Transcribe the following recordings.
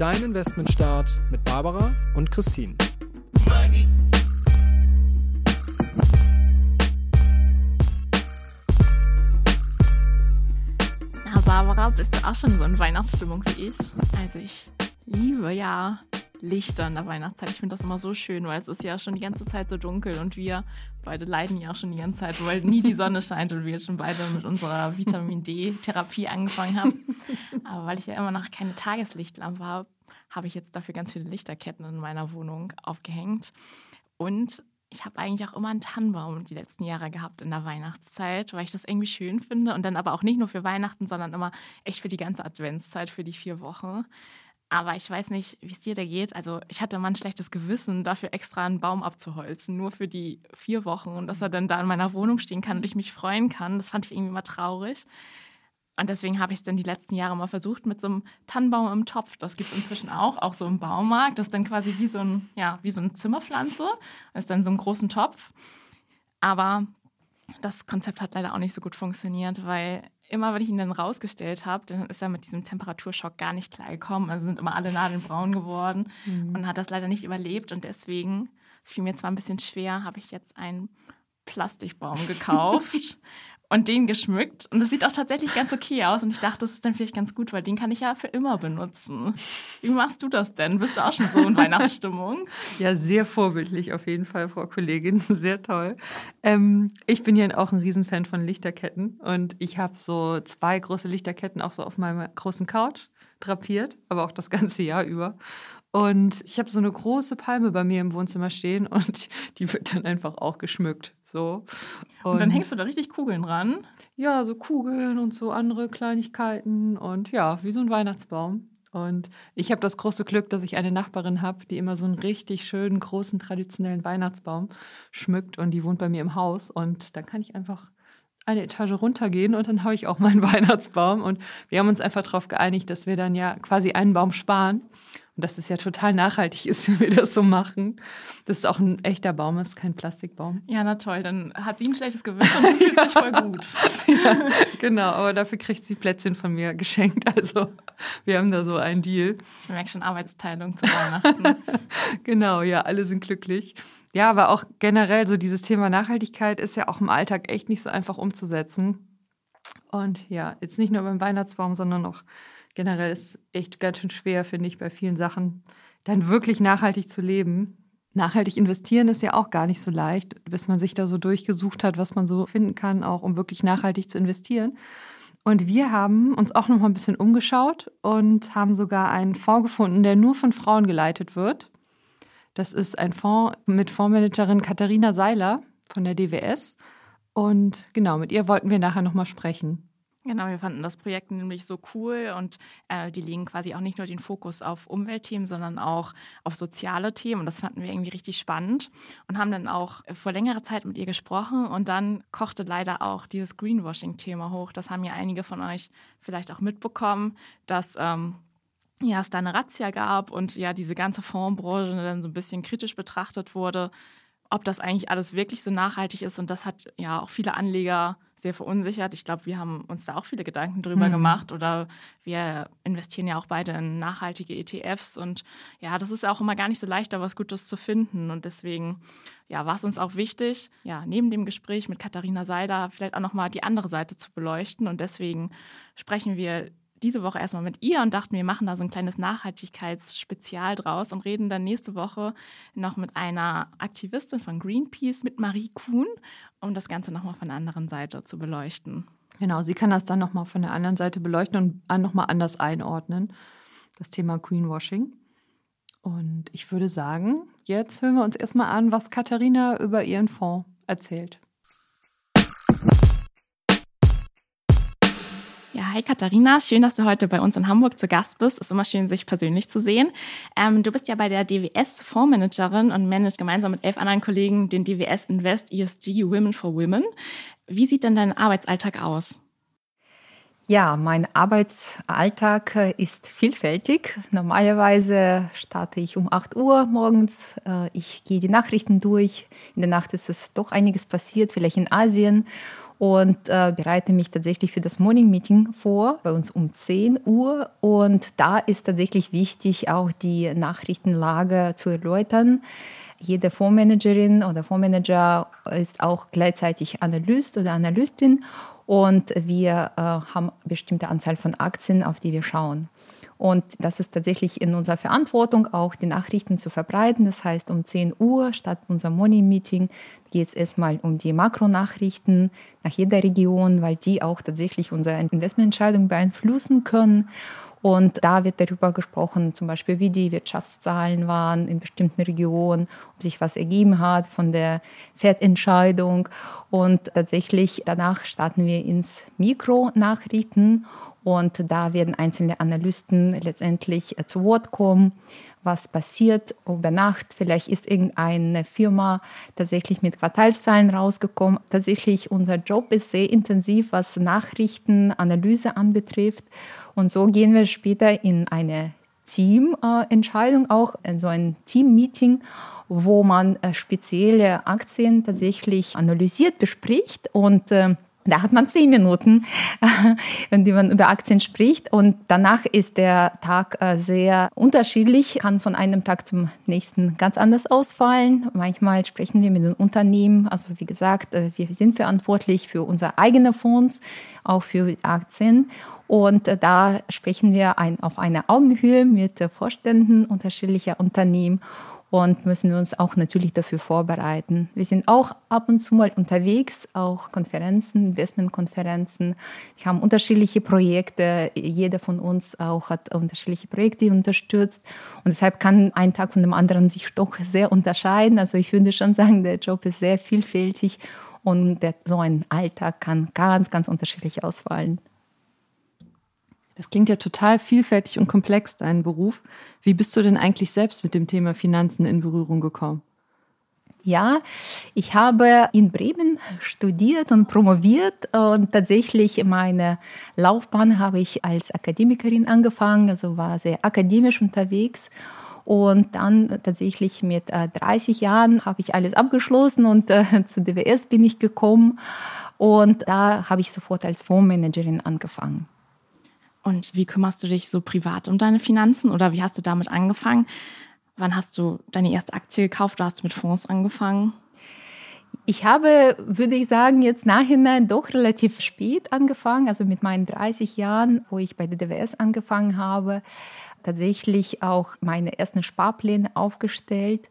Dein Investmentstart mit Barbara und Christine. Na, Barbara, bist du auch schon so in Weihnachtsstimmung wie ich? Also ich liebe ja Lichter in der Weihnachtszeit. Ich finde das immer so schön, weil es ist ja schon die ganze Zeit so dunkel und wir beide leiden ja auch schon die ganze Zeit, weil nie die Sonne scheint und wir jetzt schon beide mit unserer Vitamin D-Therapie angefangen haben. Aber weil ich ja immer noch keine Tageslichtlampe habe, habe ich jetzt dafür ganz viele Lichterketten in meiner Wohnung aufgehängt. Und ich habe eigentlich auch immer einen Tannenbaum die letzten Jahre gehabt in der Weihnachtszeit, weil ich das irgendwie schön finde. Und dann aber auch nicht nur für Weihnachten, sondern immer echt für die ganze Adventszeit, für die vier Wochen. Aber ich weiß nicht, wie es dir da geht. Also ich hatte immer ein schlechtes Gewissen, dafür extra einen Baum abzuholzen, nur für die vier Wochen und dass er dann da in meiner Wohnung stehen kann und ich mich freuen kann. Das fand ich irgendwie mal traurig. Und deswegen habe ich es dann die letzten Jahre mal versucht mit so einem Tannenbaum im Topf. Das gibt es inzwischen auch, auch so im Baumarkt. Das ist dann quasi wie so, ein, ja, wie so eine Zimmerpflanze. Das ist dann so ein großen Topf. Aber das Konzept hat leider auch nicht so gut funktioniert, weil immer, wenn ich ihn dann rausgestellt habe, dann ist er mit diesem Temperaturschock gar nicht klar gekommen. Also sind immer alle Nadeln braun geworden mhm. und hat das leider nicht überlebt. Und deswegen, es fiel mir zwar ein bisschen schwer, habe ich jetzt einen Plastikbaum gekauft und den geschmückt. Und das sieht auch tatsächlich ganz okay aus. Und ich dachte, das ist dann vielleicht ganz gut, weil den kann ich ja für immer benutzen. Wie machst du das denn? Bist du auch schon so in Weihnachtsstimmung? Ja, sehr vorbildlich auf jeden Fall, Frau Kollegin. Sehr toll. Ähm, ich bin ja auch ein Riesenfan von Lichterketten. Und ich habe so zwei große Lichterketten auch so auf meiner großen Couch drapiert, aber auch das ganze Jahr über. Und ich habe so eine große Palme bei mir im Wohnzimmer stehen und die wird dann einfach auch geschmückt. So. Und, und dann hängst du da richtig Kugeln ran? Ja, so Kugeln und so andere Kleinigkeiten und ja, wie so ein Weihnachtsbaum. Und ich habe das große Glück, dass ich eine Nachbarin habe, die immer so einen richtig schönen, großen, traditionellen Weihnachtsbaum schmückt und die wohnt bei mir im Haus. Und dann kann ich einfach eine Etage runtergehen und dann habe ich auch meinen Weihnachtsbaum. Und wir haben uns einfach darauf geeinigt, dass wir dann ja quasi einen Baum sparen und dass es ja total nachhaltig ist, wenn wir das so machen. Das ist auch ein echter Baum, ist kein Plastikbaum. Ja, na toll, dann hat sie ein schlechtes Gewissen und fühlt sich voll gut. ja, genau, aber dafür kriegt sie Plätzchen von mir geschenkt. Also wir haben da so einen Deal. Ich merke schon Arbeitsteilung zu Weihnachten. genau, ja, alle sind glücklich. Ja, aber auch generell so dieses Thema Nachhaltigkeit ist ja auch im Alltag echt nicht so einfach umzusetzen. Und ja, jetzt nicht nur beim Weihnachtsbaum, sondern auch generell ist es echt ganz schön schwer, finde ich, bei vielen Sachen dann wirklich nachhaltig zu leben. Nachhaltig investieren ist ja auch gar nicht so leicht, bis man sich da so durchgesucht hat, was man so finden kann, auch um wirklich nachhaltig zu investieren. Und wir haben uns auch noch mal ein bisschen umgeschaut und haben sogar einen Fonds gefunden, der nur von Frauen geleitet wird. Das ist ein Fonds mit Fondsmanagerin Katharina Seiler von der DWS. Und genau, mit ihr wollten wir nachher noch mal sprechen. Genau, wir fanden das Projekt nämlich so cool und äh, die legen quasi auch nicht nur den Fokus auf Umweltthemen, sondern auch auf soziale Themen und das fanden wir irgendwie richtig spannend und haben dann auch vor längerer Zeit mit ihr gesprochen und dann kochte leider auch dieses Greenwashing-Thema hoch. Das haben ja einige von euch vielleicht auch mitbekommen, dass ähm, ja, es da eine Razzia gab und ja, diese ganze Fondsbranche dann so ein bisschen kritisch betrachtet wurde, ob das eigentlich alles wirklich so nachhaltig ist. Und das hat ja auch viele Anleger sehr verunsichert. Ich glaube, wir haben uns da auch viele Gedanken drüber mhm. gemacht oder wir investieren ja auch beide in nachhaltige ETFs und ja, das ist auch immer gar nicht so leicht, da was Gutes zu finden und deswegen ja, war es uns auch wichtig, ja, neben dem Gespräch mit Katharina Seider vielleicht auch nochmal die andere Seite zu beleuchten und deswegen sprechen wir diese Woche erstmal mit ihr und dachten, wir machen da so ein kleines Nachhaltigkeitsspezial draus und reden dann nächste Woche noch mit einer Aktivistin von Greenpeace, mit Marie Kuhn, um das Ganze nochmal von der anderen Seite zu beleuchten. Genau, sie kann das dann nochmal von der anderen Seite beleuchten und nochmal anders einordnen, das Thema Greenwashing. Und ich würde sagen, jetzt hören wir uns erstmal an, was Katharina über ihren Fonds erzählt. Hi Katharina, schön, dass du heute bei uns in Hamburg zu Gast bist. Ist immer schön, sich persönlich zu sehen. Ähm, du bist ja bei der DWS Fondsmanagerin und managst gemeinsam mit elf anderen Kollegen den DWS Invest ESG Women for Women. Wie sieht denn dein Arbeitsalltag aus? Ja, mein Arbeitsalltag äh, ist vielfältig. Normalerweise starte ich um 8 Uhr morgens. Äh, ich gehe die Nachrichten durch. In der Nacht ist es doch einiges passiert, vielleicht in Asien. Und äh, bereite mich tatsächlich für das Morning Meeting vor, bei uns um 10 Uhr. Und da ist tatsächlich wichtig, auch die Nachrichtenlage zu erläutern jede Fondsmanagerin oder Fondsmanager ist auch gleichzeitig Analyst oder Analystin und wir äh, haben eine bestimmte Anzahl von Aktien, auf die wir schauen. Und das ist tatsächlich in unserer Verantwortung, auch die Nachrichten zu verbreiten. Das heißt, um 10 Uhr statt unser Morning Meeting geht es erstmal um die Makronachrichten nach jeder Region, weil die auch tatsächlich unsere Investmententscheidung beeinflussen können. Und da wird darüber gesprochen, zum Beispiel, wie die Wirtschaftszahlen waren in bestimmten Regionen, ob sich was ergeben hat von der Fettentscheidung. Und tatsächlich danach starten wir ins Mikronachrichten und da werden einzelne Analysten letztendlich äh, zu Wort kommen was passiert über Nacht. Vielleicht ist irgendeine Firma tatsächlich mit Quartalszahlen rausgekommen. Tatsächlich unser Job ist sehr intensiv, was Nachrichtenanalyse anbetrifft. Und so gehen wir später in eine Teamentscheidung, auch in so ein Team-Meeting, wo man äh, spezielle Aktien tatsächlich analysiert, bespricht und äh, da hat man zehn Minuten, in denen man über Aktien spricht. Und danach ist der Tag äh, sehr unterschiedlich, kann von einem Tag zum nächsten ganz anders ausfallen. Manchmal sprechen wir mit den Unternehmen. Also wie gesagt, äh, wir sind verantwortlich für unsere eigenen Fonds, auch für Aktien. Und äh, da sprechen wir ein, auf einer Augenhöhe mit Vorständen unterschiedlicher Unternehmen und müssen wir uns auch natürlich dafür vorbereiten. Wir sind auch ab und zu mal unterwegs, auch Konferenzen, Investmentkonferenzen. Wir haben unterschiedliche Projekte. Jeder von uns auch hat unterschiedliche Projekte unterstützt. Und deshalb kann ein Tag von dem anderen sich doch sehr unterscheiden. Also ich würde schon sagen, der Job ist sehr vielfältig und der, so ein Alltag kann ganz, ganz unterschiedlich ausfallen. Das klingt ja total vielfältig und komplex, dein Beruf. Wie bist du denn eigentlich selbst mit dem Thema Finanzen in Berührung gekommen? Ja, ich habe in Bremen studiert und promoviert und tatsächlich meine Laufbahn habe ich als Akademikerin angefangen, also war sehr akademisch unterwegs. Und dann tatsächlich mit 30 äh, Jahren habe ich alles abgeschlossen und äh, zu DWS bin ich gekommen. Und da habe ich sofort als Fondsmanagerin angefangen. Und wie kümmerst du dich so privat um deine Finanzen oder wie hast du damit angefangen? Wann hast du deine erste Aktie gekauft? Du hast mit Fonds angefangen. Ich habe, würde ich sagen, jetzt nachhinein doch relativ spät angefangen, also mit meinen 30 Jahren, wo ich bei der DWS angefangen habe, tatsächlich auch meine ersten Sparpläne aufgestellt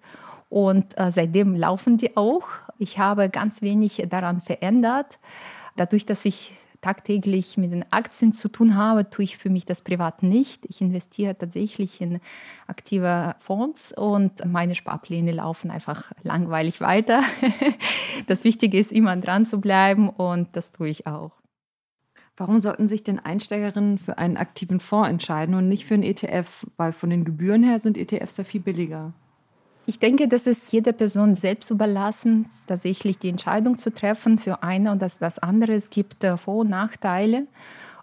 und äh, seitdem laufen die auch. Ich habe ganz wenig daran verändert. Dadurch, dass ich tagtäglich mit den Aktien zu tun habe, tue ich für mich das privat nicht. Ich investiere tatsächlich in aktive Fonds und meine Sparpläne laufen einfach langweilig weiter. Das Wichtige ist, immer dran zu bleiben und das tue ich auch. Warum sollten sich denn Einsteigerinnen für einen aktiven Fonds entscheiden und nicht für einen ETF? Weil von den Gebühren her sind ETFs ja viel billiger. Ich denke, das ist jeder Person selbst überlassen, tatsächlich die Entscheidung zu treffen für eine und das, das andere. Es gibt äh, Vor- und Nachteile.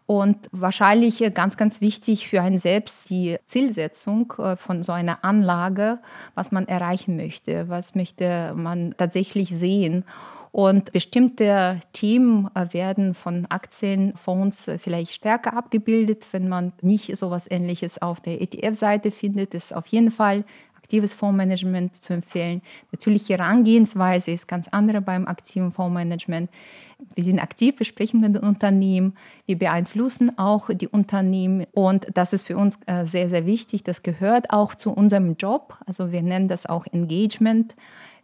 Und wahrscheinlich äh, ganz, ganz wichtig für einen selbst die Zielsetzung äh, von so einer Anlage, was man erreichen möchte, was möchte man tatsächlich sehen. Und bestimmte Themen werden von Aktienfonds vielleicht stärker abgebildet, wenn man nicht so etwas Ähnliches auf der ETF-Seite findet. Ist auf jeden Fall aktives Fondsmanagement zu empfehlen. Natürlich, die Herangehensweise ist ganz andere beim aktiven Fondsmanagement. Wir sind aktiv, wir sprechen mit den Unternehmen, wir beeinflussen auch die Unternehmen und das ist für uns äh, sehr, sehr wichtig. Das gehört auch zu unserem Job. Also wir nennen das auch Engagement.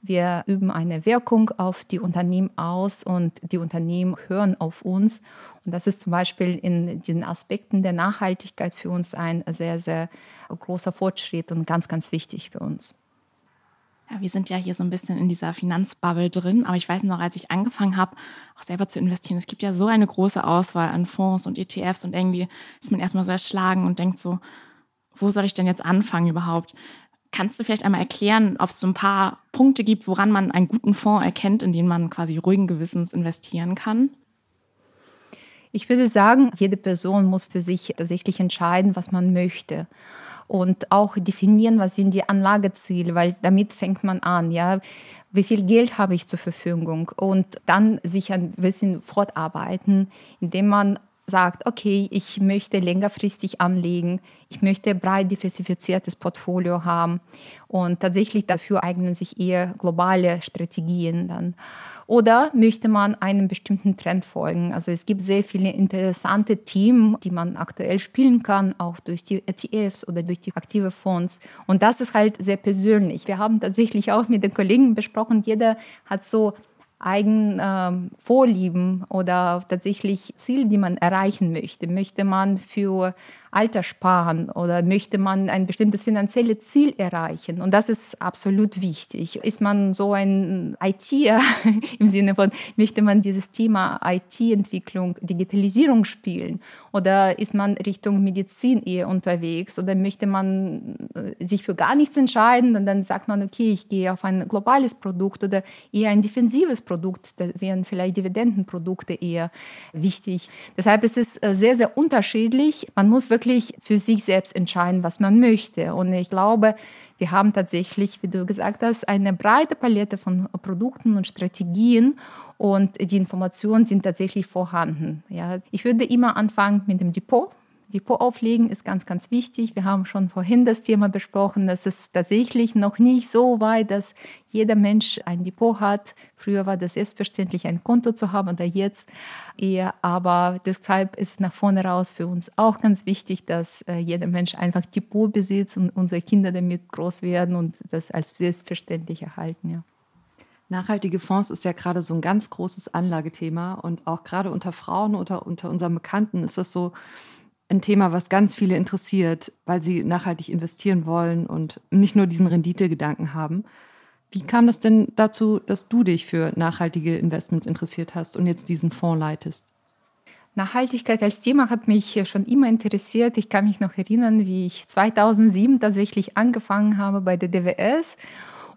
Wir üben eine Wirkung auf die Unternehmen aus und die Unternehmen hören auf uns. Und das ist zum Beispiel in diesen Aspekten der Nachhaltigkeit für uns ein sehr, sehr großer Fortschritt und ganz, ganz wichtig für uns. Ja, wir sind ja hier so ein bisschen in dieser Finanzbubble drin, aber ich weiß noch, als ich angefangen habe, auch selber zu investieren, es gibt ja so eine große Auswahl an Fonds und ETFs und irgendwie ist man erstmal so erschlagen und denkt so, wo soll ich denn jetzt anfangen überhaupt? Kannst du vielleicht einmal erklären, ob es so ein paar Punkte gibt, woran man einen guten Fonds erkennt, in den man quasi ruhigen Gewissens investieren kann? Ich würde sagen, jede Person muss für sich tatsächlich entscheiden, was man möchte und auch definieren, was sind die Anlageziele, weil damit fängt man an, ja. Wie viel Geld habe ich zur Verfügung? Und dann sich ein bisschen fortarbeiten, indem man sagt, okay, ich möchte längerfristig anlegen, ich möchte breit diversifiziertes Portfolio haben und tatsächlich dafür eignen sich eher globale Strategien dann. Oder möchte man einem bestimmten Trend folgen? Also es gibt sehr viele interessante Themen, die man aktuell spielen kann, auch durch die ETFs oder durch die aktive Fonds. Und das ist halt sehr persönlich. Wir haben tatsächlich auch mit den Kollegen besprochen, jeder hat so eigenen ähm, Vorlieben oder tatsächlich Ziele, die man erreichen möchte. Möchte man für Alter sparen oder möchte man ein bestimmtes finanzielles Ziel erreichen? Und das ist absolut wichtig. Ist man so ein ITer im Sinne von, möchte man dieses Thema IT-Entwicklung, Digitalisierung spielen? Oder ist man Richtung Medizin eher unterwegs? Oder möchte man äh, sich für gar nichts entscheiden und dann sagt man, okay, ich gehe auf ein globales Produkt oder eher ein defensives Produkt, da wären vielleicht Dividendenprodukte eher wichtig. Deshalb ist es äh, sehr, sehr unterschiedlich. Man muss wirklich wirklich für sich selbst entscheiden, was man möchte. Und ich glaube, wir haben tatsächlich, wie du gesagt hast, eine breite Palette von Produkten und Strategien und die Informationen sind tatsächlich vorhanden. Ja, ich würde immer anfangen mit dem Depot. Depot auflegen ist ganz, ganz wichtig. Wir haben schon vorhin das Thema besprochen. Das ist tatsächlich noch nicht so weit, dass jeder Mensch ein Depot hat. Früher war das selbstverständlich, ein Konto zu haben oder jetzt eher. Aber deshalb ist nach vorne raus für uns auch ganz wichtig, dass äh, jeder Mensch einfach Depot besitzt und unsere Kinder damit groß werden und das als selbstverständlich erhalten. Ja. Nachhaltige Fonds ist ja gerade so ein ganz großes Anlagethema und auch gerade unter Frauen oder unter unseren Bekannten ist das so ein Thema, was ganz viele interessiert, weil sie nachhaltig investieren wollen und nicht nur diesen Renditegedanken haben. Wie kam das denn dazu, dass du dich für nachhaltige Investments interessiert hast und jetzt diesen Fonds leitest? Nachhaltigkeit als Thema hat mich schon immer interessiert. Ich kann mich noch erinnern, wie ich 2007 tatsächlich angefangen habe bei der DWS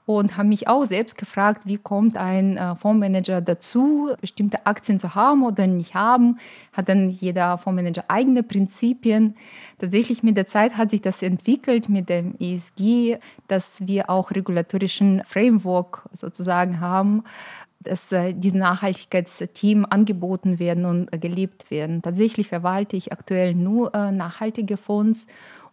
und habe mich auch selbst gefragt, wie kommt ein äh, Fondsmanager dazu, bestimmte Aktien zu haben oder nicht haben. Hat dann jeder Fondsmanager eigene Prinzipien. Tatsächlich mit der Zeit hat sich das entwickelt mit dem ESG, dass wir auch regulatorischen Framework sozusagen haben, dass äh, diese Nachhaltigkeitsthemen angeboten werden und äh, gelebt werden. Tatsächlich verwalte ich aktuell nur nachhaltige Fonds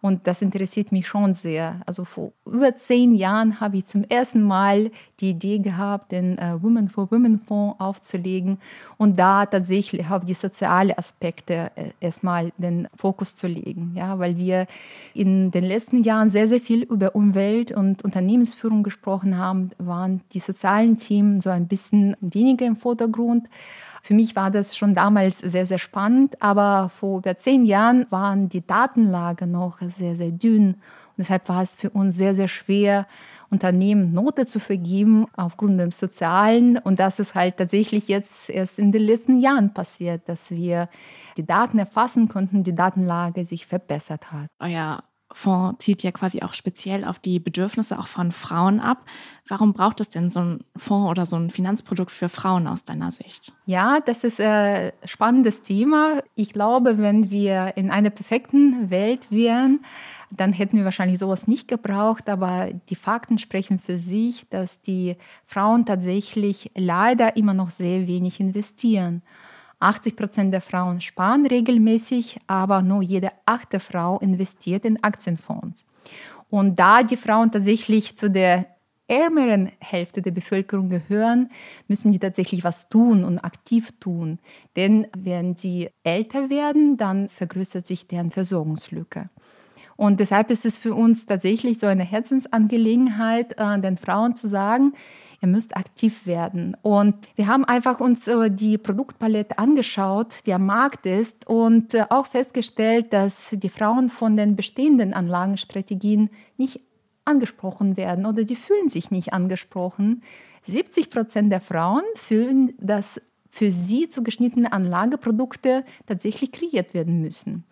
und das interessiert mich schon sehr. Also vor über zehn Jahren habe ich zum ersten Mal die Idee gehabt, den äh, Women for Women Fonds aufzulegen und da tatsächlich auf die sozialen Aspekte äh, erstmal den Fokus zu legen. Ja, weil wir in den letzten Jahren sehr, sehr viel über Umwelt und Unternehmensführung gesprochen haben, waren die sozialen Themen so ein bisschen weniger im Vordergrund. Für mich war das schon damals sehr, sehr spannend, aber vor über zehn Jahren waren die Datenlage noch sehr, sehr dünn. Und deshalb war es für uns sehr, sehr schwer, Unternehmen Note zu vergeben aufgrund des Sozialen. Und das ist halt tatsächlich jetzt erst in den letzten Jahren passiert, dass wir die Daten erfassen konnten, die Datenlage sich verbessert hat. Euer Fonds zielt ja quasi auch speziell auf die Bedürfnisse auch von Frauen ab. Warum braucht es denn so ein Fonds oder so ein Finanzprodukt für Frauen aus deiner Sicht? Ja, das ist ein spannendes Thema. Ich glaube, wenn wir in einer perfekten Welt wären, dann hätten wir wahrscheinlich sowas nicht gebraucht. Aber die Fakten sprechen für sich, dass die Frauen tatsächlich leider immer noch sehr wenig investieren. 80 Prozent der Frauen sparen regelmäßig, aber nur jede achte Frau investiert in Aktienfonds. Und da die Frauen tatsächlich zu der ärmeren Hälfte der Bevölkerung gehören, müssen die tatsächlich was tun und aktiv tun. Denn wenn sie älter werden, dann vergrößert sich deren Versorgungslücke. Und deshalb ist es für uns tatsächlich so eine Herzensangelegenheit, äh, den Frauen zu sagen, ihr müsst aktiv werden. Und wir haben einfach uns äh, die Produktpalette angeschaut, die am Markt ist und äh, auch festgestellt, dass die Frauen von den bestehenden Anlagenstrategien nicht angesprochen werden oder die fühlen sich nicht angesprochen. 70 Prozent der Frauen fühlen, dass für sie zugeschnittene Anlageprodukte tatsächlich kreiert werden müssen,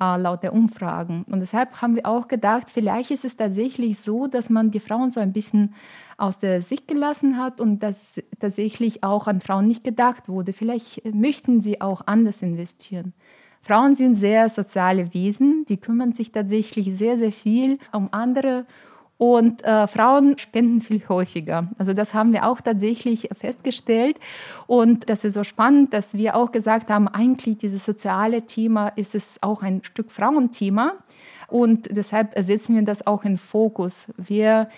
äh, laut der Umfragen. Und deshalb haben wir auch gedacht, vielleicht ist es tatsächlich so, dass man die Frauen so ein bisschen aus der Sicht gelassen hat und dass tatsächlich auch an Frauen nicht gedacht wurde. Vielleicht möchten sie auch anders investieren. Frauen sind sehr soziale Wesen, die kümmern sich tatsächlich sehr, sehr viel um andere und äh, Frauen spenden viel häufiger. Also das haben wir auch tatsächlich festgestellt. Und das ist so spannend, dass wir auch gesagt haben, eigentlich dieses soziale Thema ist es auch ein Stück Frauenthema. Und deshalb setzen wir das auch in Fokus. Wir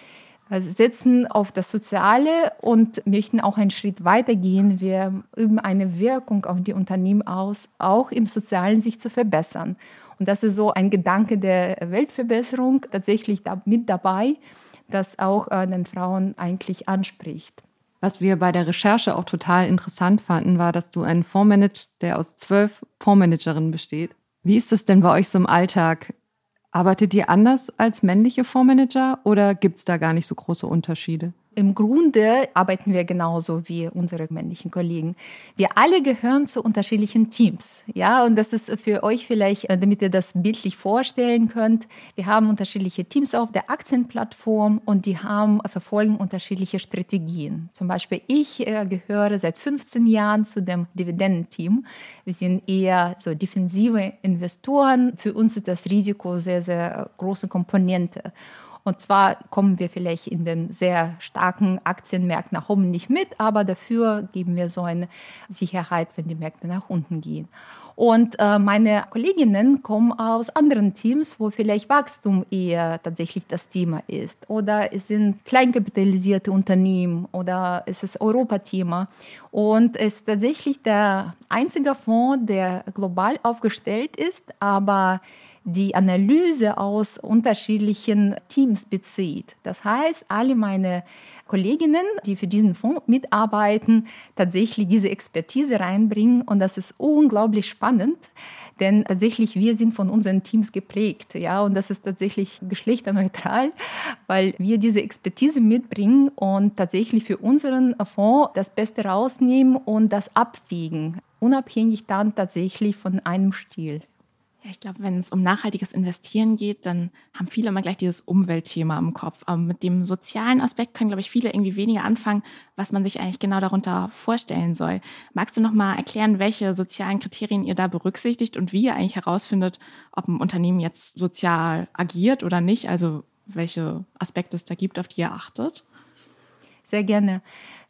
setzen auf das Soziale und möchten auch einen Schritt weiter gehen. Wir üben eine Wirkung auf die Unternehmen aus, auch im Sozialen sich zu verbessern. Und das ist so ein Gedanke der Weltverbesserung tatsächlich da mit dabei, das auch äh, den Frauen eigentlich anspricht. Was wir bei der Recherche auch total interessant fanden, war, dass du einen Fonds managst, der aus zwölf Fondsmanagerinnen besteht. Wie ist das denn bei euch so im Alltag? Arbeitet ihr anders als männliche Fondsmanager oder gibt es da gar nicht so große Unterschiede? Im Grunde arbeiten wir genauso wie unsere männlichen Kollegen. Wir alle gehören zu unterschiedlichen Teams. Ja, und das ist für euch vielleicht, äh, damit ihr das bildlich vorstellen könnt. Wir haben unterschiedliche Teams auf der Aktienplattform und die haben, verfolgen unterschiedliche Strategien. Zum Beispiel ich äh, gehöre seit 15 Jahren zu dem Dividendenteam. Wir sind eher so defensive Investoren. Für uns ist das Risiko sehr, sehr große Komponente. Und zwar kommen wir vielleicht in den sehr starken Aktienmärkten nach oben nicht mit, aber dafür geben wir so eine Sicherheit, wenn die Märkte nach unten gehen. Und äh, meine Kolleginnen kommen aus anderen Teams, wo vielleicht Wachstum eher tatsächlich das Thema ist. Oder es sind kleinkapitalisierte Unternehmen oder es ist Europathema. Und es ist tatsächlich der einzige Fonds, der global aufgestellt ist, aber die Analyse aus unterschiedlichen Teams bezieht. Das heißt, alle meine Kolleginnen, die für diesen Fonds mitarbeiten, tatsächlich diese Expertise reinbringen und das ist unglaublich spannend. Denn tatsächlich, wir sind von unseren Teams geprägt, ja, und das ist tatsächlich geschlechterneutral, weil wir diese Expertise mitbringen und tatsächlich für unseren Fonds das Beste rausnehmen und das abwiegen, unabhängig dann tatsächlich von einem Stil. Ja, ich glaube, wenn es um nachhaltiges Investieren geht, dann haben viele immer gleich dieses Umweltthema im Kopf. Aber mit dem sozialen Aspekt können, glaube ich, viele irgendwie weniger anfangen, was man sich eigentlich genau darunter vorstellen soll. Magst du noch mal erklären, welche sozialen Kriterien ihr da berücksichtigt und wie ihr eigentlich herausfindet, ob ein Unternehmen jetzt sozial agiert oder nicht? Also welche Aspekte es da gibt, auf die ihr achtet? Sehr gerne.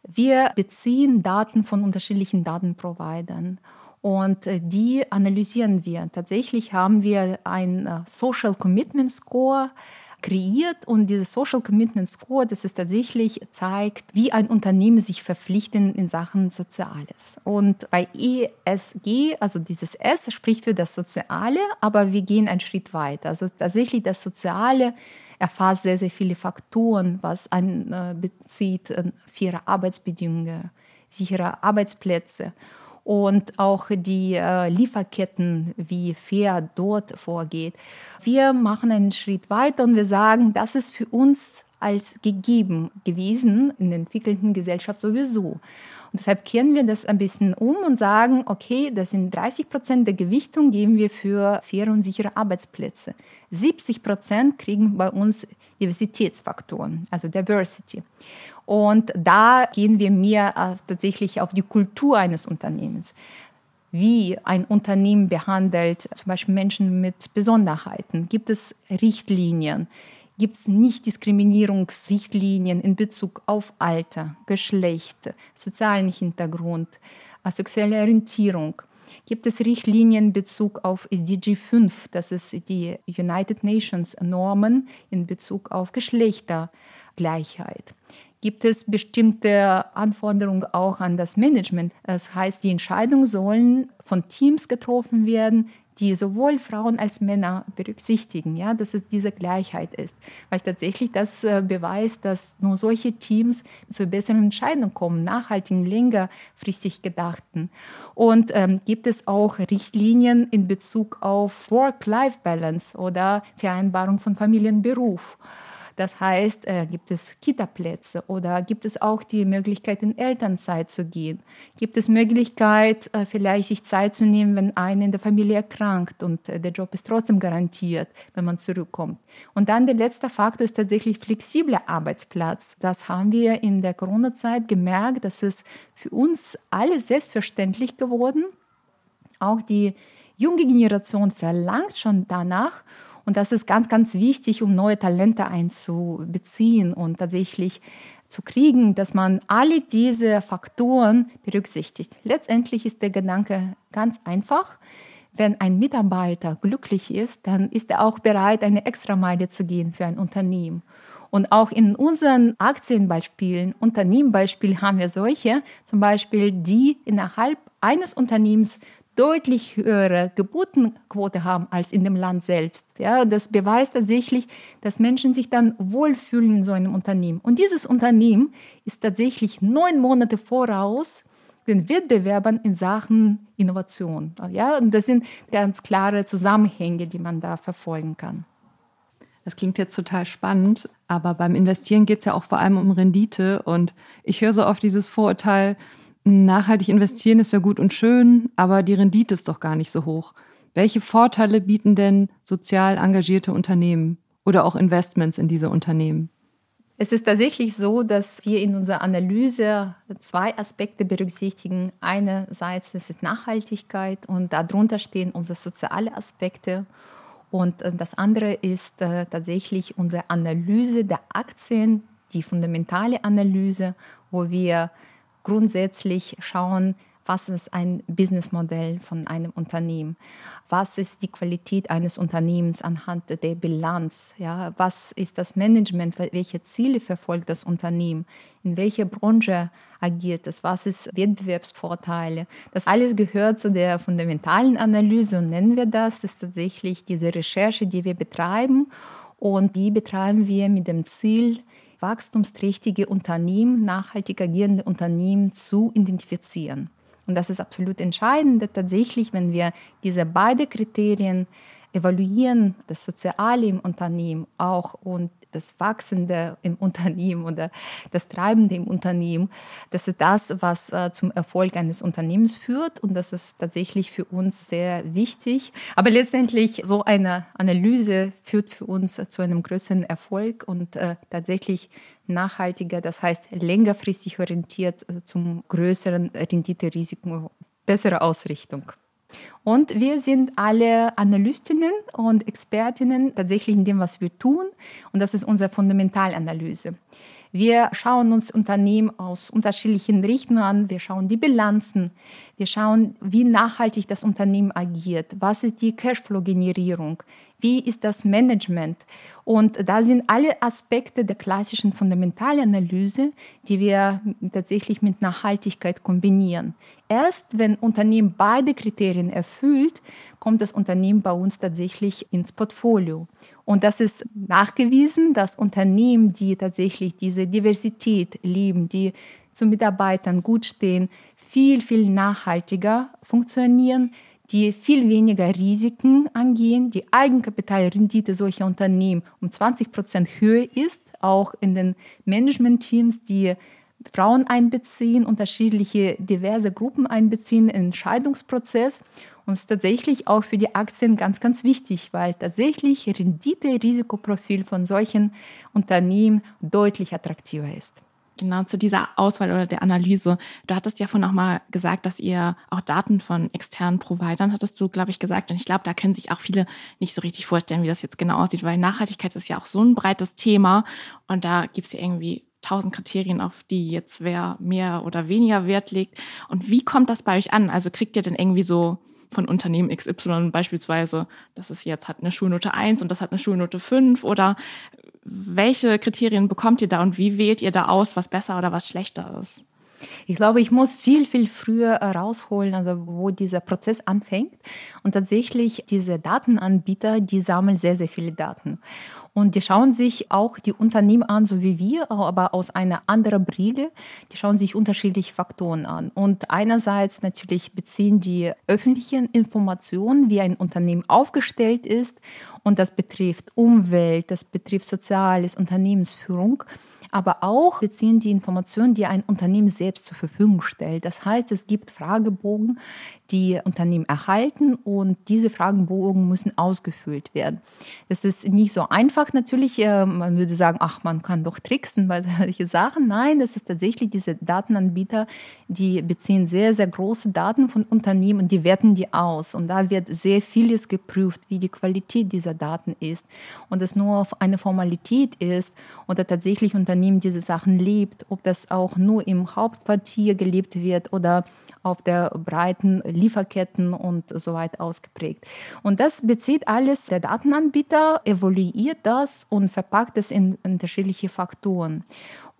Wir beziehen Daten von unterschiedlichen Datenprovidern. Und äh, die analysieren wir. Tatsächlich haben wir ein äh, Social Commitment Score kreiert und dieses Social Commitment Score, das ist tatsächlich zeigt, wie ein Unternehmen sich verpflichtet in Sachen Soziales. Und bei ESG, also dieses S spricht für das Soziale, aber wir gehen einen Schritt weiter. Also tatsächlich das Soziale erfasst sehr, sehr viele Faktoren, was ein äh, faire Arbeitsbedingungen, sichere Arbeitsplätze und auch die äh, Lieferketten, wie fair dort vorgeht. Wir machen einen Schritt weiter und wir sagen, das ist für uns als gegeben gewesen in der entwickelten Gesellschaft sowieso. Und deshalb kehren wir das ein bisschen um und sagen, okay, das sind 30 Prozent der Gewichtung geben wir für faire und sichere Arbeitsplätze. 70 Prozent kriegen bei uns Diversitätsfaktoren, also Diversity. Und da gehen wir mehr äh, tatsächlich auf die Kultur eines Unternehmens. Wie ein Unternehmen behandelt zum Beispiel Menschen mit Besonderheiten. Gibt es Richtlinien? Gibt es Nichtdiskriminierungsrichtlinien in Bezug auf Alter, Geschlecht, sozialen Hintergrund, sexuelle Orientierung? Gibt es Richtlinien in Bezug auf SDG 5, das ist die United Nations Normen in Bezug auf Geschlechtergleichheit? gibt es bestimmte Anforderungen auch an das Management. Das heißt, die Entscheidungen sollen von Teams getroffen werden, die sowohl Frauen als Männer berücksichtigen, ja, dass es diese Gleichheit ist. Weil tatsächlich das äh, beweist, dass nur solche Teams zu besseren Entscheidungen kommen, nachhaltigen, längerfristig gedachten. Und ähm, gibt es auch Richtlinien in Bezug auf Work-Life-Balance oder Vereinbarung von Familienberuf. Das heißt, äh, gibt es Kita-Plätze oder gibt es auch die Möglichkeit, in Elternzeit zu gehen? Gibt es Möglichkeit, äh, vielleicht sich Zeit zu nehmen, wenn einer in der Familie erkrankt und äh, der Job ist trotzdem garantiert, wenn man zurückkommt? Und dann der letzte Faktor ist tatsächlich flexibler Arbeitsplatz. Das haben wir in der Corona-Zeit gemerkt, dass es für uns alle selbstverständlich geworden. Auch die junge Generation verlangt schon danach. Und das ist ganz, ganz wichtig, um neue Talente einzubeziehen und tatsächlich zu kriegen, dass man alle diese Faktoren berücksichtigt. Letztendlich ist der Gedanke ganz einfach. Wenn ein Mitarbeiter glücklich ist, dann ist er auch bereit, eine Extrameile zu gehen für ein Unternehmen. Und auch in unseren Aktienbeispielen, Unternehmenbeispielen haben wir solche, zum Beispiel, die innerhalb eines Unternehmens deutlich höhere Geburtenquote haben als in dem Land selbst. Ja, das beweist tatsächlich, dass Menschen sich dann wohlfühlen in so einem Unternehmen. Und dieses Unternehmen ist tatsächlich neun Monate voraus den Wettbewerbern in Sachen Innovation. Ja, und das sind ganz klare Zusammenhänge, die man da verfolgen kann. Das klingt jetzt total spannend, aber beim Investieren geht es ja auch vor allem um Rendite. Und ich höre so oft dieses Vorurteil, Nachhaltig investieren ist ja gut und schön, aber die Rendite ist doch gar nicht so hoch. Welche Vorteile bieten denn sozial engagierte Unternehmen oder auch Investments in diese Unternehmen? Es ist tatsächlich so, dass wir in unserer Analyse zwei Aspekte berücksichtigen. Einerseits ist es Nachhaltigkeit und darunter stehen unsere sozialen Aspekte. Und äh, das andere ist äh, tatsächlich unsere Analyse der Aktien, die fundamentale Analyse, wo wir grundsätzlich schauen, was ist ein Businessmodell von einem Unternehmen? Was ist die Qualität eines Unternehmens anhand der Bilanz? Ja, was ist das Management? Welche Ziele verfolgt das Unternehmen? In welcher Branche agiert es? Was ist Wettbewerbsvorteile? Das alles gehört zu der fundamentalen Analyse und nennen wir das. Das ist tatsächlich diese Recherche, die wir betreiben. Und die betreiben wir mit dem Ziel, wachstumsträchtige Unternehmen, nachhaltig agierende Unternehmen zu identifizieren. Und das ist absolut entscheidend, tatsächlich, wenn wir diese beiden Kriterien evaluieren, das Soziale im Unternehmen auch und das Wachsende im Unternehmen oder das Treibende im Unternehmen, das ist das, was äh, zum Erfolg eines Unternehmens führt und das ist tatsächlich für uns sehr wichtig. Aber letztendlich so eine Analyse führt für uns zu einem größeren Erfolg und äh, tatsächlich nachhaltiger, das heißt längerfristig orientiert äh, zum größeren Rendite-Risiko, bessere Ausrichtung. Und wir sind alle Analystinnen und Expertinnen tatsächlich in dem, was wir tun. Und das ist unsere Fundamentalanalyse. Wir schauen uns Unternehmen aus unterschiedlichen Richtungen an. Wir schauen die Bilanzen. Wir schauen, wie nachhaltig das Unternehmen agiert. Was ist die Cashflow-Generierung? Wie ist das Management? Und da sind alle Aspekte der klassischen Fundamentalanalyse, die wir tatsächlich mit Nachhaltigkeit kombinieren. Erst wenn Unternehmen beide Kriterien erfüllt, kommt das Unternehmen bei uns tatsächlich ins Portfolio. Und das ist nachgewiesen, dass Unternehmen, die tatsächlich diese Diversität lieben, die zu Mitarbeitern gut stehen, viel, viel nachhaltiger funktionieren, die viel weniger Risiken angehen, die Eigenkapitalrendite solcher Unternehmen um 20 Prozent höher ist, auch in den Managementteams, die Frauen einbeziehen, unterschiedliche diverse Gruppen einbeziehen im Entscheidungsprozess. Und ist tatsächlich auch für die Aktien ganz, ganz wichtig, weil tatsächlich Rendite-Risikoprofil von solchen Unternehmen deutlich attraktiver ist. Genau, zu dieser Auswahl oder der Analyse. Du hattest ja vorhin auch mal gesagt, dass ihr auch Daten von externen Providern hattest du, glaube ich, gesagt. Und ich glaube, da können sich auch viele nicht so richtig vorstellen, wie das jetzt genau aussieht, weil Nachhaltigkeit ist ja auch so ein breites Thema. Und da gibt es ja irgendwie tausend Kriterien, auf die jetzt wer mehr oder weniger Wert legt. Und wie kommt das bei euch an? Also kriegt ihr denn irgendwie so von Unternehmen XY beispielsweise, das ist jetzt hat eine Schulnote 1 und das hat eine Schulnote 5 oder welche Kriterien bekommt ihr da und wie wählt ihr da aus, was besser oder was schlechter ist? Ich glaube, ich muss viel, viel früher rausholen, also wo dieser Prozess anfängt. Und tatsächlich, diese Datenanbieter, die sammeln sehr, sehr viele Daten. Und die schauen sich auch die Unternehmen an, so wie wir, aber aus einer anderen Brille. Die schauen sich unterschiedliche Faktoren an. Und einerseits natürlich beziehen die öffentlichen Informationen, wie ein Unternehmen aufgestellt ist. Und das betrifft Umwelt, das betrifft Soziales, Unternehmensführung aber auch beziehen die Informationen, die ein Unternehmen selbst zur Verfügung stellt. Das heißt, es gibt Fragebogen, die Unternehmen erhalten und diese Fragebogen müssen ausgefüllt werden. Das ist nicht so einfach natürlich. Äh, man würde sagen, ach, man kann doch tricksen bei solchen Sachen. Nein, das ist tatsächlich diese Datenanbieter, die beziehen sehr, sehr große Daten von Unternehmen und die werten die aus. Und da wird sehr vieles geprüft, wie die Qualität dieser Daten ist. Und es nur auf eine Formalität ist oder tatsächlich Unternehmen diese Sachen lebt, ob das auch nur im Hauptquartier gelebt wird oder auf der breiten Lieferketten und so weiter ausgeprägt. Und das bezieht alles der Datenanbieter, evaluiert das und verpackt es in unterschiedliche Faktoren.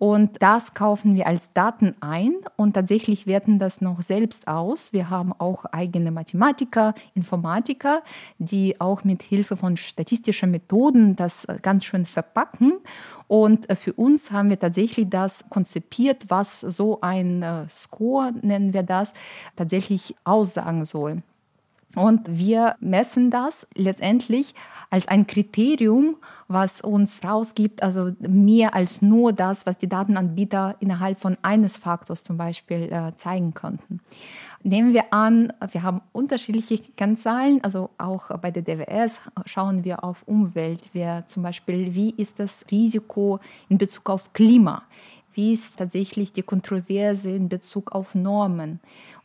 Und das kaufen wir als Daten ein und tatsächlich werten das noch selbst aus. Wir haben auch eigene Mathematiker, Informatiker, die auch mit Hilfe von statistischen Methoden das ganz schön verpacken. Und für uns haben wir tatsächlich das konzipiert, was so ein äh, Score, nennen wir das, tatsächlich aussagen soll. Und wir messen das letztendlich als ein Kriterium, was uns rausgibt, also mehr als nur das, was die Datenanbieter innerhalb von eines Faktors zum Beispiel äh, zeigen konnten. Nehmen wir an, wir haben unterschiedliche Kennzahlen, also auch bei der DWS schauen wir auf Umwelt, wir zum Beispiel, wie ist das Risiko in Bezug auf Klima, wie ist tatsächlich die Kontroverse in Bezug auf Normen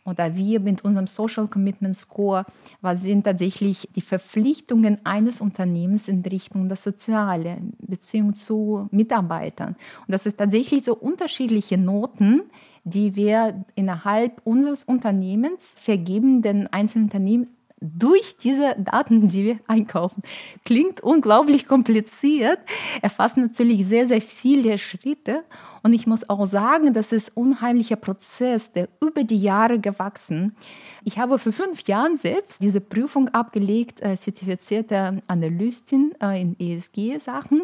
oder wir mit unserem Social Commitment Score, was sind tatsächlich die Verpflichtungen eines Unternehmens in Richtung der Soziale, Beziehung zu Mitarbeitern. Und das ist tatsächlich so unterschiedliche Noten, die wir innerhalb unseres Unternehmens vergeben den einzelnen Unternehmen durch diese Daten, die wir einkaufen. Klingt unglaublich kompliziert, erfasst natürlich sehr, sehr viele Schritte. Und ich muss auch sagen, das ist ein unheimlicher Prozess, der über die Jahre gewachsen. Ich habe vor fünf Jahren selbst diese Prüfung abgelegt, äh, zertifizierte Analystin äh, in ESG-Sachen.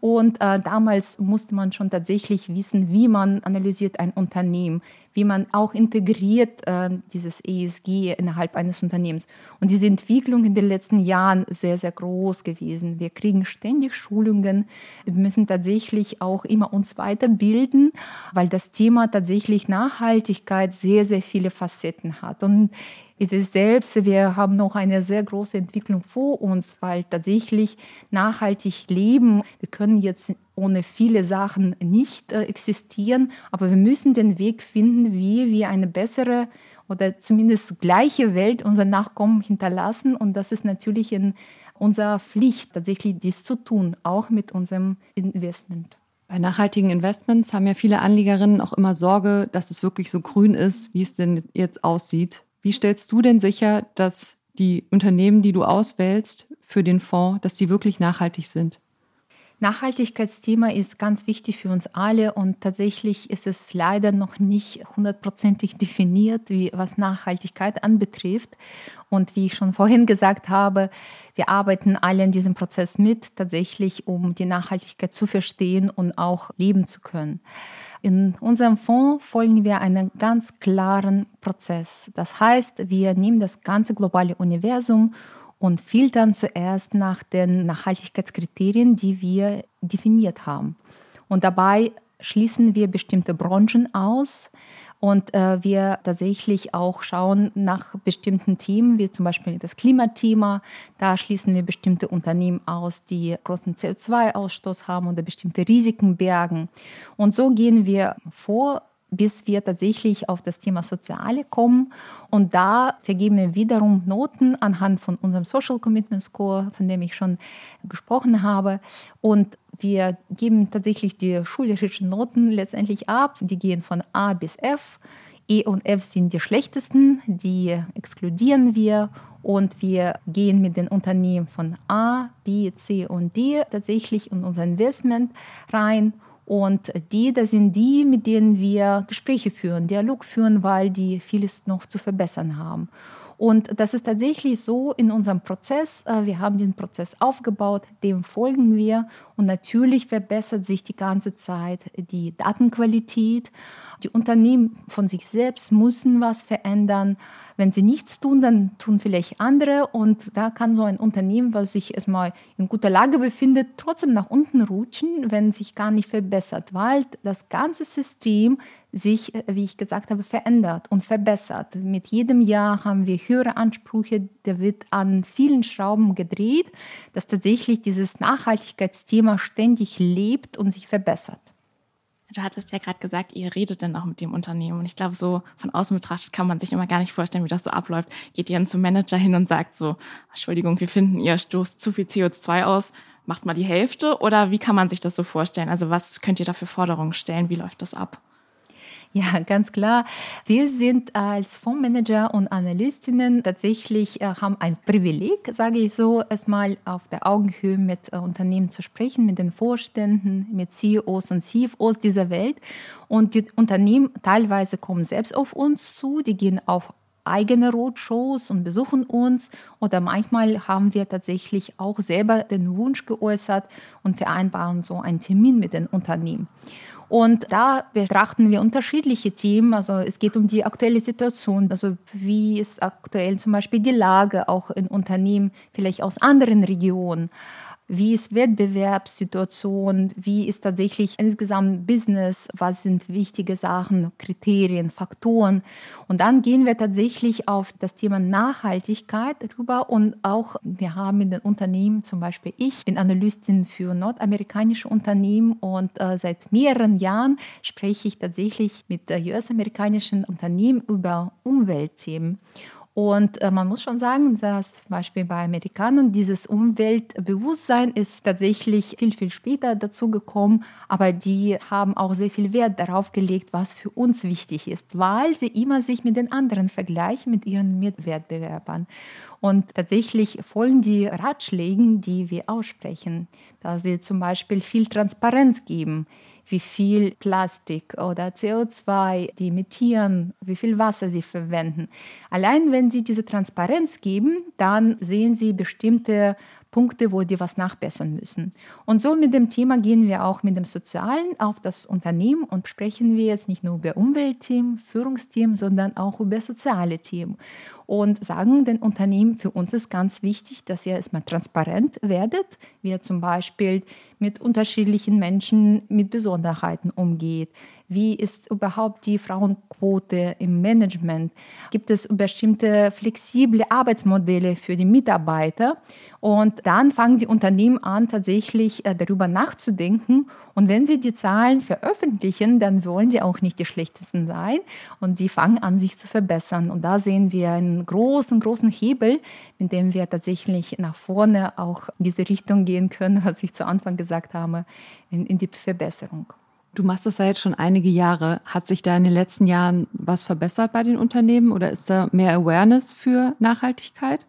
Und äh, damals musste man schon tatsächlich wissen, wie man analysiert ein Unternehmen, wie man auch integriert äh, dieses ESG innerhalb eines Unternehmens. Und diese Entwicklung in den letzten Jahren sehr, sehr groß gewesen. Wir kriegen ständig Schulungen, wir müssen tatsächlich auch immer uns weiterbilden, weil das Thema tatsächlich Nachhaltigkeit sehr, sehr viele Facetten hat. Und wir selbst, wir haben noch eine sehr große Entwicklung vor uns, weil tatsächlich nachhaltig leben, wir können jetzt ohne viele Sachen nicht äh, existieren, aber wir müssen den Weg finden, wie wir eine bessere oder zumindest gleiche Welt unseren Nachkommen hinterlassen. Und das ist natürlich in unserer Pflicht, tatsächlich dies zu tun, auch mit unserem Investment. Bei nachhaltigen Investments haben ja viele Anlegerinnen auch immer Sorge, dass es wirklich so grün ist, wie es denn jetzt aussieht. Wie stellst du denn sicher, dass die Unternehmen, die du auswählst für den Fonds, dass die wirklich nachhaltig sind? Nachhaltigkeitsthema ist ganz wichtig für uns alle und tatsächlich ist es leider noch nicht hundertprozentig definiert, wie, was Nachhaltigkeit anbetrifft. Und wie ich schon vorhin gesagt habe, wir arbeiten alle in diesem Prozess mit, tatsächlich, um die Nachhaltigkeit zu verstehen und auch leben zu können. In unserem Fonds folgen wir einem ganz klaren Prozess. Das heißt, wir nehmen das ganze globale Universum und filtern zuerst nach den Nachhaltigkeitskriterien, die wir definiert haben. Und dabei schließen wir bestimmte Branchen aus, und äh, wir tatsächlich auch schauen nach bestimmten Themen, wie zum Beispiel das Klimathema. Da schließen wir bestimmte Unternehmen aus, die großen CO2-Ausstoß haben oder bestimmte Risiken bergen. Und so gehen wir vor bis wir tatsächlich auf das Thema Soziale kommen. Und da vergeben wir wiederum Noten anhand von unserem Social Commitment Score, von dem ich schon gesprochen habe. Und wir geben tatsächlich die schulischen Noten letztendlich ab. Die gehen von A bis F. E und F sind die schlechtesten, die exkludieren wir und wir gehen mit den Unternehmen von A, B, C und D tatsächlich in unser Investment rein Und die, das sind die, mit denen wir Gespräche führen, Dialog führen, weil die vieles noch zu verbessern haben. Und das ist tatsächlich so in unserem Prozess. Äh, wir haben den Prozess aufgebaut, dem folgen wir. Und natürlich verbessert sich die ganze Zeit die Datenqualität. Die Unternehmen von sich selbst müssen was verändern. Wenn sie nichts tun, dann tun vielleicht andere. Und da kann so ein Unternehmen, was sich erstmal in guter Lage befindet, trotzdem nach unten rutschen, wenn sich gar nicht verbessert, weil das ganze System sich, äh, wie ich gesagt habe, verändert und verbessert. Mit jedem Jahr haben wir höhere Ansprüche, da wird an vielen Schrauben gedreht, dass tatsächlich dieses Nachhaltigkeitsthema ständig lebt und sich verbessert. Du hattest ja gerade gesagt, ihr redet dann auch mit dem Unternehmen. Und ich glaube, so von außen betrachtet kann man sich immer gar nicht vorstellen, wie das so abläuft. Geht ihr dann zum Manager hin und sagt so, Entschuldigung, wir finden, ihr stoßt zu viel CO2 aus, macht mal die Hälfte? Oder wie kann man sich das so vorstellen? Also was könnt ihr da für Forderungen stellen? Wie läuft das ab? Ja, ganz klar. Wir sind als Fondsmanager und Analystinnen tatsächlich, äh, haben ein Privileg, sage ich so, erstmal auf der Augenhöhe mit äh, Unternehmen zu sprechen, mit den Vorständen, mit CEOs und CFOs dieser Welt. Und die Unternehmen teilweise kommen selbst auf uns zu, die gehen auf eigene Roadshows und besuchen uns oder manchmal haben wir tatsächlich auch selber den Wunsch geäußert und vereinbaren so einen Termin mit den Unternehmen. Und da betrachten wir unterschiedliche Themen. Also es geht um die aktuelle Situation. Also wie ist aktuell zum Beispiel die Lage auch in Unternehmen, vielleicht aus anderen Regionen. Wie ist Wettbewerbssituation? Wie ist tatsächlich insgesamt Business? Was sind wichtige Sachen, Kriterien, Faktoren? Und dann gehen wir tatsächlich auf das Thema Nachhaltigkeit rüber und auch wir haben in den Unternehmen, zum Beispiel ich bin Analystin für nordamerikanische Unternehmen und äh, seit mehreren Jahren spreche ich tatsächlich mit äh, US-amerikanischen Unternehmen über Umweltthemen. Und äh, man muss schon sagen, dass zum Beispiel bei Amerikanern dieses Umweltbewusstsein ist tatsächlich viel, viel später dazu gekommen. Aber die haben auch sehr viel Wert darauf gelegt, was für uns wichtig ist, weil sie immer sich mit den anderen vergleichen, mit ihren Mitwettbewerbern. Und tatsächlich folgen die Ratschlägen, die wir aussprechen, da sie zum Beispiel viel Transparenz geben wie viel Plastik oder CO2 die emittieren, wie viel Wasser sie verwenden. Allein wenn sie diese Transparenz geben, dann sehen sie bestimmte Punkte, wo die was nachbessern müssen. Und so mit dem Thema gehen wir auch mit dem Sozialen auf das Unternehmen und sprechen wir jetzt nicht nur über Umweltthemen, Führungsthemen, sondern auch über soziale Themen. Und sagen den Unternehmen, für uns ist ganz wichtig, dass ihr erstmal transparent werdet, wie ihr zum Beispiel mit unterschiedlichen Menschen mit Besonderheiten umgeht, wie ist überhaupt die Frauenquote im Management? Gibt es bestimmte flexible Arbeitsmodelle für die Mitarbeiter? Und dann fangen die Unternehmen an, tatsächlich äh, darüber nachzudenken. Und wenn sie die Zahlen veröffentlichen, dann wollen sie auch nicht die schlechtesten sein. Und die fangen an, sich zu verbessern. Und da sehen wir einen großen, großen Hebel, mit dem wir tatsächlich nach vorne auch in diese Richtung gehen können, was ich zu Anfang gesagt habe, in, in die Verbesserung. Du machst das ja jetzt schon einige Jahre. Hat sich da in den letzten Jahren was verbessert bei den Unternehmen oder ist da mehr Awareness für Nachhaltigkeit?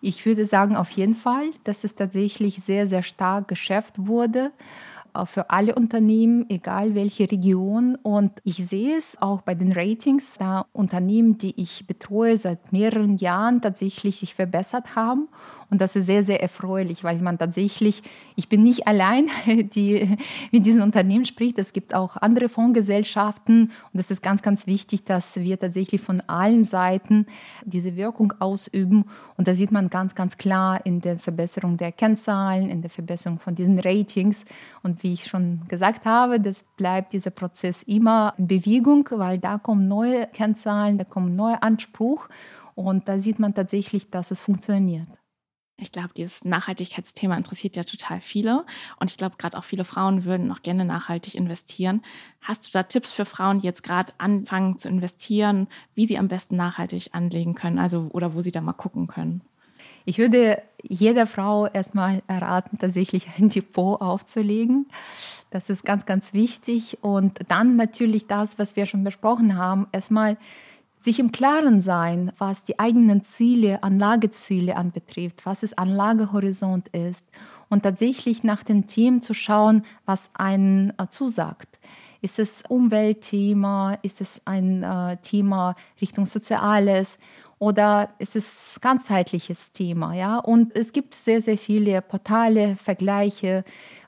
Ich würde sagen, auf jeden Fall, dass es tatsächlich sehr, sehr stark geschäft wurde für alle Unternehmen, egal welche Region. Und ich sehe es auch bei den Ratings, da Unternehmen, die ich betreue seit mehreren Jahren, tatsächlich sich verbessert haben. Und das ist sehr, sehr erfreulich, weil man tatsächlich, ich bin nicht allein, die mit diesen Unternehmen spricht. Es gibt auch andere Fondsgesellschaften. Und es ist ganz, ganz wichtig, dass wir tatsächlich von allen Seiten diese Wirkung ausüben. Und da sieht man ganz, ganz klar in der Verbesserung der Kennzahlen, in der Verbesserung von diesen Ratings. Und wie ich schon gesagt habe, das bleibt dieser Prozess immer in Bewegung, weil da kommen neue Kennzahlen, da kommen neue Ansprüche. Und da sieht man tatsächlich, dass es funktioniert. Ich glaube, dieses Nachhaltigkeitsthema interessiert ja total viele. Und ich glaube, gerade auch viele Frauen würden noch gerne nachhaltig investieren. Hast du da Tipps für Frauen, die jetzt gerade anfangen zu investieren, wie sie am besten nachhaltig anlegen können, also oder wo sie da mal gucken können? Ich würde jeder Frau erstmal raten, tatsächlich ein Depot aufzulegen. Das ist ganz, ganz wichtig. Und dann natürlich das, was wir schon besprochen haben, erstmal sich im Klaren sein, was die eigenen Ziele, Anlageziele anbetrifft, was es Anlagehorizont ist und tatsächlich nach den Themen zu schauen, was einen äh, zusagt. Ist es Umweltthema? Ist es ein äh, Thema Richtung Soziales? Oder ist es ganzheitliches Thema? Ja? Und es gibt sehr, sehr viele Portale, Vergleiche,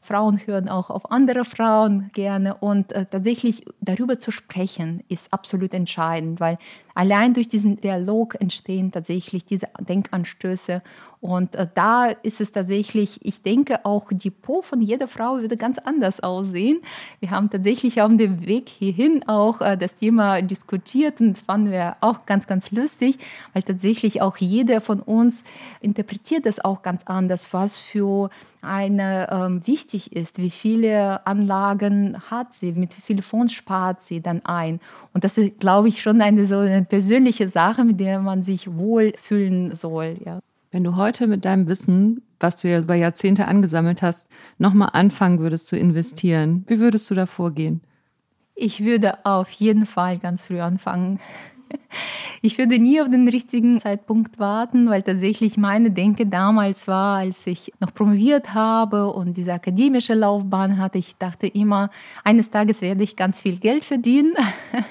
Frauen hören auch auf andere Frauen gerne und äh, tatsächlich darüber zu sprechen ist absolut entscheidend, weil allein durch diesen Dialog entstehen tatsächlich diese Denkanstöße und äh, da ist es tatsächlich, ich denke auch die Po von jeder Frau würde ganz anders aussehen. Wir haben tatsächlich auf dem Weg hierhin auch äh, das Thema diskutiert und fanden wir auch ganz, ganz lustig, weil tatsächlich auch jeder von uns interpretiert das auch ganz anders, was für eine ähm, wichtig ist, wie viele Anlagen hat sie, mit wie vielen Fonds spart sie dann ein. Und das ist, glaube ich, schon eine so eine persönliche Sache, mit der man sich wohlfühlen soll. Ja. Wenn du heute mit deinem Wissen, was du ja über Jahrzehnte angesammelt hast, nochmal anfangen würdest zu investieren, wie würdest du da vorgehen? Ich würde auf jeden Fall ganz früh anfangen. Ich würde nie auf den richtigen Zeitpunkt warten, weil tatsächlich meine Denke damals war, als ich noch promoviert habe und diese akademische Laufbahn hatte, ich dachte immer, eines Tages werde ich ganz viel Geld verdienen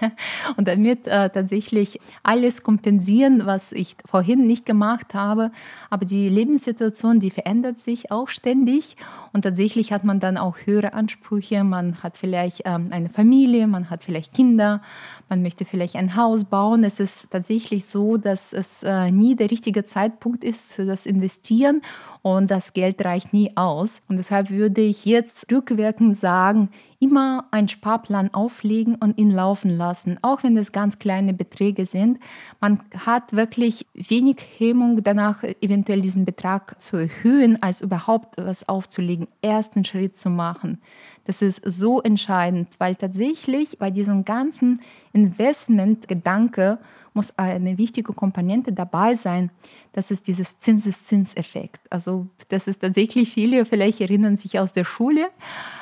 und damit äh, tatsächlich alles kompensieren, was ich vorhin nicht gemacht habe. Aber die Lebenssituation, die verändert sich auch ständig und tatsächlich hat man dann auch höhere Ansprüche. Man hat vielleicht ähm, eine Familie, man hat vielleicht Kinder, man möchte vielleicht ein Haus bauen. Es ist tatsächlich so, dass es äh, nie der richtige Zeitpunkt ist für das Investieren und das Geld reicht nie aus. Und deshalb würde ich jetzt rückwirkend sagen, immer einen Sparplan auflegen und ihn laufen lassen, auch wenn es ganz kleine Beträge sind. Man hat wirklich wenig Hemmung danach, eventuell diesen Betrag zu erhöhen, als überhaupt was aufzulegen, ersten Schritt zu machen. Das ist so entscheidend, weil tatsächlich bei diesem ganzen Investmentgedanke muss eine wichtige Komponente dabei sein. Das ist dieses Zinseszinseffekt. Also das ist tatsächlich viele, vielleicht erinnern sich aus der Schule,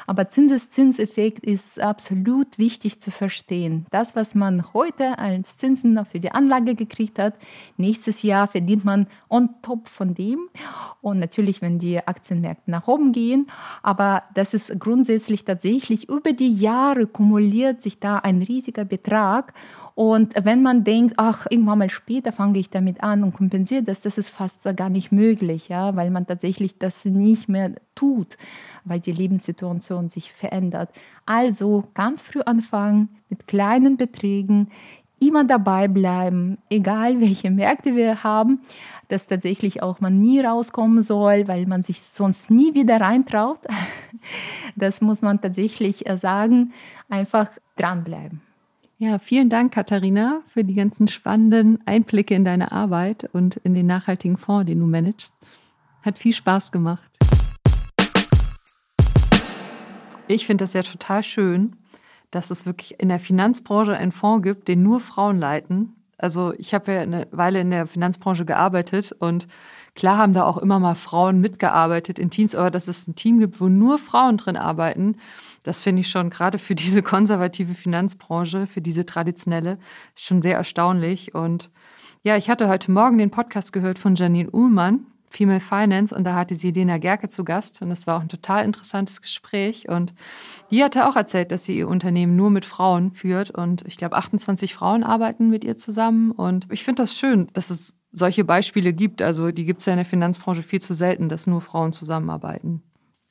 aber Zinseszinseffekt ist absolut wichtig zu verstehen. Das, was man heute als Zinsen für die Anlage gekriegt hat, nächstes Jahr verdient man on top von dem. Und natürlich, wenn die Aktienmärkte nach oben gehen, aber das ist grundsätzlich tatsächlich über die Jahre kumuliert sich da ein riesiger Betrag. Und wenn man denkt, ach, irgendwann mal später fange ich damit an und kompensiere das, das ist fast gar nicht möglich, ja, weil man tatsächlich das nicht mehr tut, weil die Lebenssituation sich verändert. Also ganz früh anfangen mit kleinen Beträgen, immer dabei bleiben, egal welche Märkte wir haben, dass tatsächlich auch man nie rauskommen soll, weil man sich sonst nie wieder reintraut. Das muss man tatsächlich äh, sagen, einfach dranbleiben. Ja, vielen Dank, Katharina, für die ganzen spannenden Einblicke in deine Arbeit und in den nachhaltigen Fonds, den du managst. Hat viel Spaß gemacht. Ich finde das ja total schön, dass es wirklich in der Finanzbranche einen Fonds gibt, den nur Frauen leiten. Also ich habe ja eine Weile in der Finanzbranche gearbeitet und klar haben da auch immer mal Frauen mitgearbeitet in Teams, aber dass es ein Team gibt, wo nur Frauen drin arbeiten, das finde ich schon gerade für diese konservative Finanzbranche, für diese traditionelle, schon sehr erstaunlich. Und ja, ich hatte heute Morgen den Podcast gehört von Janine Uhlmann, Female Finance, und da hatte sie Lena Gerke zu Gast. Und das war auch ein total interessantes Gespräch. Und die hatte auch erzählt, dass sie ihr Unternehmen nur mit Frauen führt. Und ich glaube, 28 Frauen arbeiten mit ihr zusammen. Und ich finde das schön, dass es solche Beispiele gibt. Also die gibt es ja in der Finanzbranche viel zu selten, dass nur Frauen zusammenarbeiten.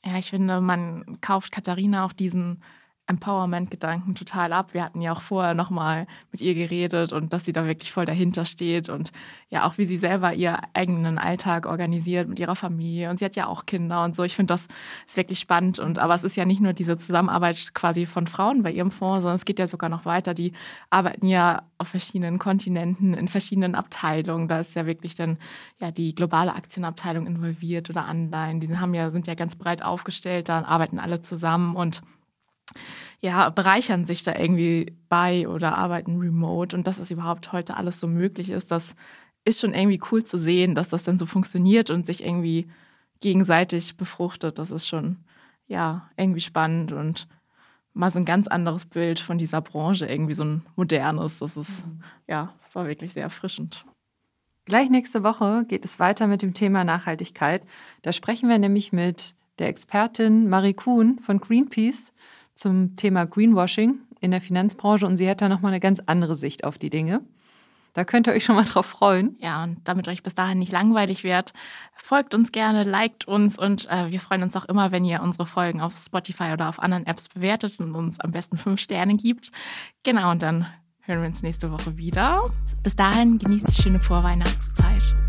Ja, ich finde, man kauft Katharina auch diesen Empowerment-Gedanken total ab. Wir hatten ja auch vorher nochmal mit ihr geredet und dass sie da wirklich voll dahinter steht und ja auch wie sie selber ihr eigenen Alltag organisiert mit ihrer Familie und sie hat ja auch Kinder und so. Ich finde das ist wirklich spannend und aber es ist ja nicht nur diese Zusammenarbeit quasi von Frauen bei ihrem Fonds, sondern es geht ja sogar noch weiter. Die arbeiten ja auf verschiedenen Kontinenten, in verschiedenen Abteilungen. Da ist ja wirklich dann ja die globale Aktienabteilung involviert oder Anleihen. Die haben ja, sind ja ganz breit aufgestellt, da arbeiten alle zusammen und ja, bereichern sich da irgendwie bei oder arbeiten remote und dass es überhaupt heute alles so möglich ist, das ist schon irgendwie cool zu sehen, dass das dann so funktioniert und sich irgendwie gegenseitig befruchtet. Das ist schon, ja, irgendwie spannend und mal so ein ganz anderes Bild von dieser Branche, irgendwie so ein modernes. Das ist, mhm. ja, war wirklich sehr erfrischend. Gleich nächste Woche geht es weiter mit dem Thema Nachhaltigkeit. Da sprechen wir nämlich mit der Expertin Marie Kuhn von Greenpeace zum Thema Greenwashing in der Finanzbranche und sie hat da nochmal eine ganz andere Sicht auf die Dinge. Da könnt ihr euch schon mal drauf freuen. Ja, und damit euch bis dahin nicht langweilig wird, folgt uns gerne, liked uns und äh, wir freuen uns auch immer, wenn ihr unsere Folgen auf Spotify oder auf anderen Apps bewertet und uns am besten fünf Sterne gibt. Genau, und dann hören wir uns nächste Woche wieder. Bis dahin genießt die schöne Vorweihnachtszeit.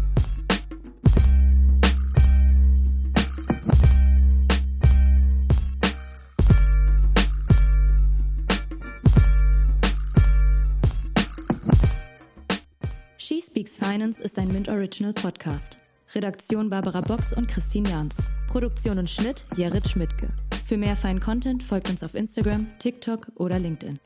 Finance ist ein Mint Original Podcast. Redaktion Barbara Box und Christine Jans. Produktion und Schnitt Jared Schmidtke. Für mehr feinen Content folgt uns auf Instagram, TikTok oder LinkedIn.